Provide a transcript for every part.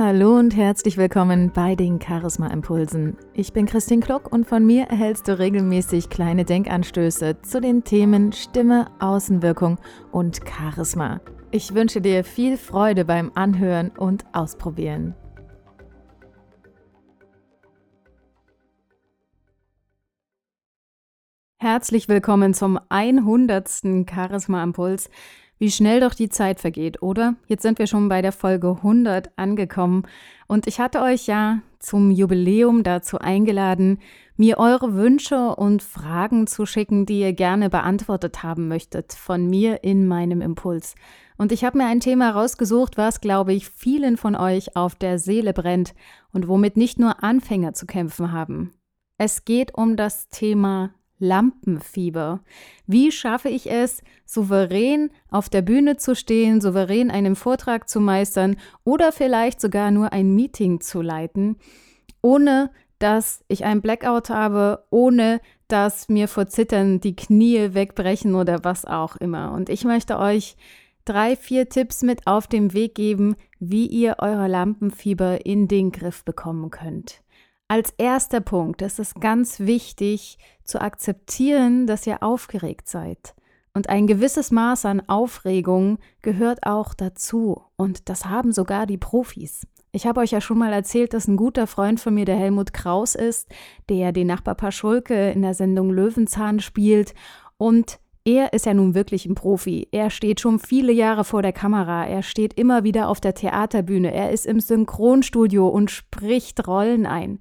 Hallo und herzlich willkommen bei den Charisma Impulsen. Ich bin Christine Klock und von mir erhältst du regelmäßig kleine Denkanstöße zu den Themen Stimme, Außenwirkung und Charisma. Ich wünsche dir viel Freude beim Anhören und Ausprobieren. Herzlich willkommen zum 100. Charisma Impuls. Wie schnell doch die Zeit vergeht, oder? Jetzt sind wir schon bei der Folge 100 angekommen und ich hatte euch ja zum Jubiläum dazu eingeladen, mir eure Wünsche und Fragen zu schicken, die ihr gerne beantwortet haben möchtet von mir in meinem Impuls. Und ich habe mir ein Thema rausgesucht, was, glaube ich, vielen von euch auf der Seele brennt und womit nicht nur Anfänger zu kämpfen haben. Es geht um das Thema Lampenfieber. Wie schaffe ich es, souverän auf der Bühne zu stehen, souverän einen Vortrag zu meistern oder vielleicht sogar nur ein Meeting zu leiten, ohne dass ich ein Blackout habe, ohne dass mir vor Zittern die Knie wegbrechen oder was auch immer. Und ich möchte euch drei, vier Tipps mit auf den Weg geben, wie ihr euer Lampenfieber in den Griff bekommen könnt. Als erster Punkt ist es ganz wichtig zu akzeptieren, dass ihr aufgeregt seid. Und ein gewisses Maß an Aufregung gehört auch dazu. Und das haben sogar die Profis. Ich habe euch ja schon mal erzählt, dass ein guter Freund von mir der Helmut Kraus ist, der den Nachbar Paschulke in der Sendung Löwenzahn spielt. Und er ist ja nun wirklich ein Profi. Er steht schon viele Jahre vor der Kamera. Er steht immer wieder auf der Theaterbühne. Er ist im Synchronstudio und spricht Rollen ein.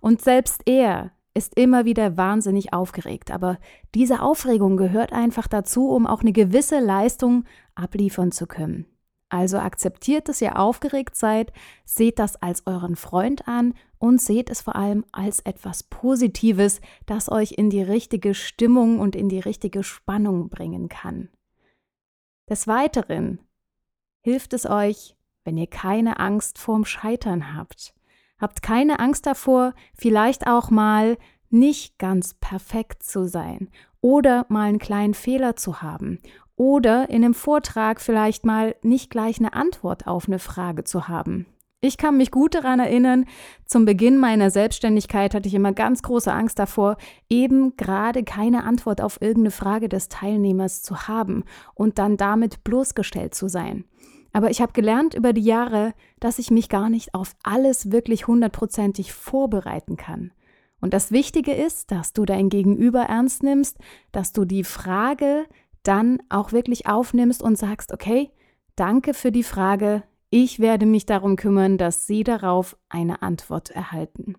Und selbst er ist immer wieder wahnsinnig aufgeregt. Aber diese Aufregung gehört einfach dazu, um auch eine gewisse Leistung abliefern zu können. Also akzeptiert, dass ihr aufgeregt seid, seht das als euren Freund an und seht es vor allem als etwas Positives, das euch in die richtige Stimmung und in die richtige Spannung bringen kann. Des Weiteren hilft es euch, wenn ihr keine Angst vorm Scheitern habt. Habt keine Angst davor, vielleicht auch mal nicht ganz perfekt zu sein oder mal einen kleinen Fehler zu haben oder in einem Vortrag vielleicht mal nicht gleich eine Antwort auf eine Frage zu haben. Ich kann mich gut daran erinnern, zum Beginn meiner Selbstständigkeit hatte ich immer ganz große Angst davor, eben gerade keine Antwort auf irgendeine Frage des Teilnehmers zu haben und dann damit bloßgestellt zu sein. Aber ich habe gelernt über die Jahre, dass ich mich gar nicht auf alles wirklich hundertprozentig vorbereiten kann. Und das Wichtige ist, dass du dein Gegenüber ernst nimmst, dass du die Frage, dann auch wirklich aufnimmst und sagst, okay, danke für die Frage, ich werde mich darum kümmern, dass Sie darauf eine Antwort erhalten.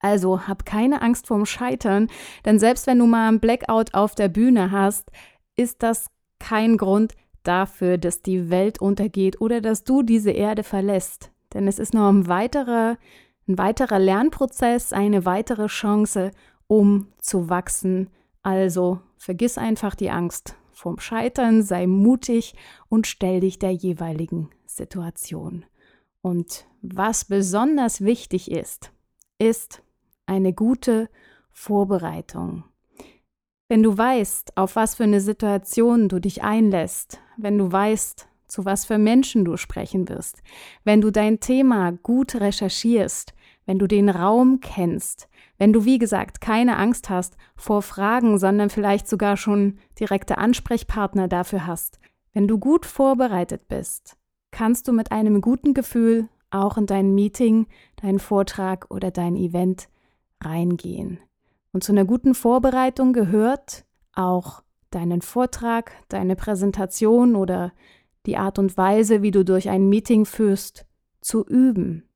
Also hab keine Angst vorm Scheitern, denn selbst wenn du mal ein Blackout auf der Bühne hast, ist das kein Grund dafür, dass die Welt untergeht oder dass du diese Erde verlässt. Denn es ist noch ein weiterer, ein weiterer Lernprozess, eine weitere Chance, um zu wachsen. Also Vergiss einfach die Angst vorm Scheitern, sei mutig und stell dich der jeweiligen Situation. Und was besonders wichtig ist, ist eine gute Vorbereitung. Wenn du weißt, auf was für eine Situation du dich einlässt, wenn du weißt, zu was für Menschen du sprechen wirst, wenn du dein Thema gut recherchierst, wenn du den Raum kennst, wenn du, wie gesagt, keine Angst hast vor Fragen, sondern vielleicht sogar schon direkte Ansprechpartner dafür hast, wenn du gut vorbereitet bist, kannst du mit einem guten Gefühl auch in dein Meeting, deinen Vortrag oder dein Event reingehen. Und zu einer guten Vorbereitung gehört auch deinen Vortrag, deine Präsentation oder die Art und Weise, wie du durch ein Meeting führst, zu üben.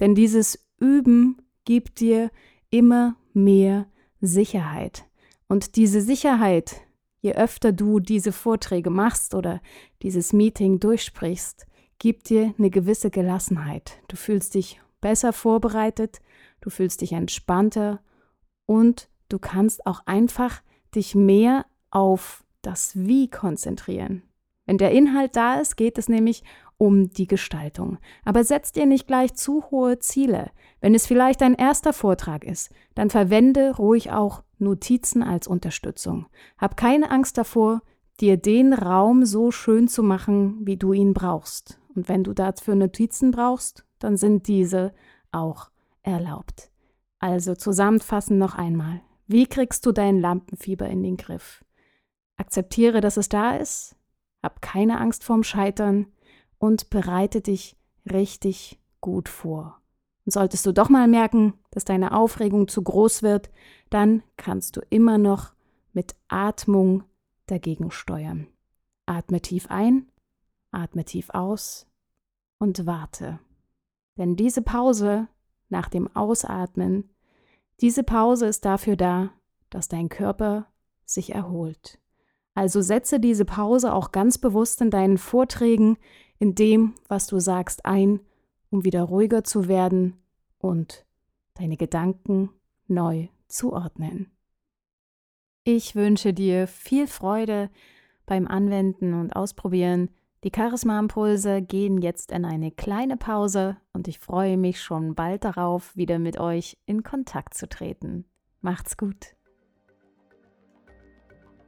Denn dieses Üben gibt dir immer mehr Sicherheit. Und diese Sicherheit, je öfter du diese Vorträge machst oder dieses Meeting durchsprichst, gibt dir eine gewisse Gelassenheit. Du fühlst dich besser vorbereitet, du fühlst dich entspannter und du kannst auch einfach dich mehr auf das Wie konzentrieren. Wenn der Inhalt da ist, geht es nämlich um die Gestaltung. Aber setzt dir nicht gleich zu hohe Ziele. Wenn es vielleicht dein erster Vortrag ist, dann verwende ruhig auch Notizen als Unterstützung. Hab keine Angst davor, dir den Raum so schön zu machen, wie du ihn brauchst. Und wenn du dafür Notizen brauchst, dann sind diese auch erlaubt. Also zusammenfassend noch einmal. Wie kriegst du dein Lampenfieber in den Griff? Akzeptiere, dass es da ist, hab keine Angst vorm Scheitern und bereite dich richtig gut vor. Und solltest du doch mal merken, dass deine Aufregung zu groß wird, dann kannst du immer noch mit Atmung dagegen steuern. Atme tief ein, atme tief aus und warte. Denn diese Pause nach dem Ausatmen, diese Pause ist dafür da, dass dein Körper sich erholt. Also setze diese Pause auch ganz bewusst in deinen Vorträgen, in dem, was du sagst, ein, um wieder ruhiger zu werden und deine Gedanken neu zu ordnen. Ich wünsche dir viel Freude beim Anwenden und Ausprobieren. Die Charisma-Impulse gehen jetzt in eine kleine Pause und ich freue mich schon bald darauf, wieder mit euch in Kontakt zu treten. Macht's gut!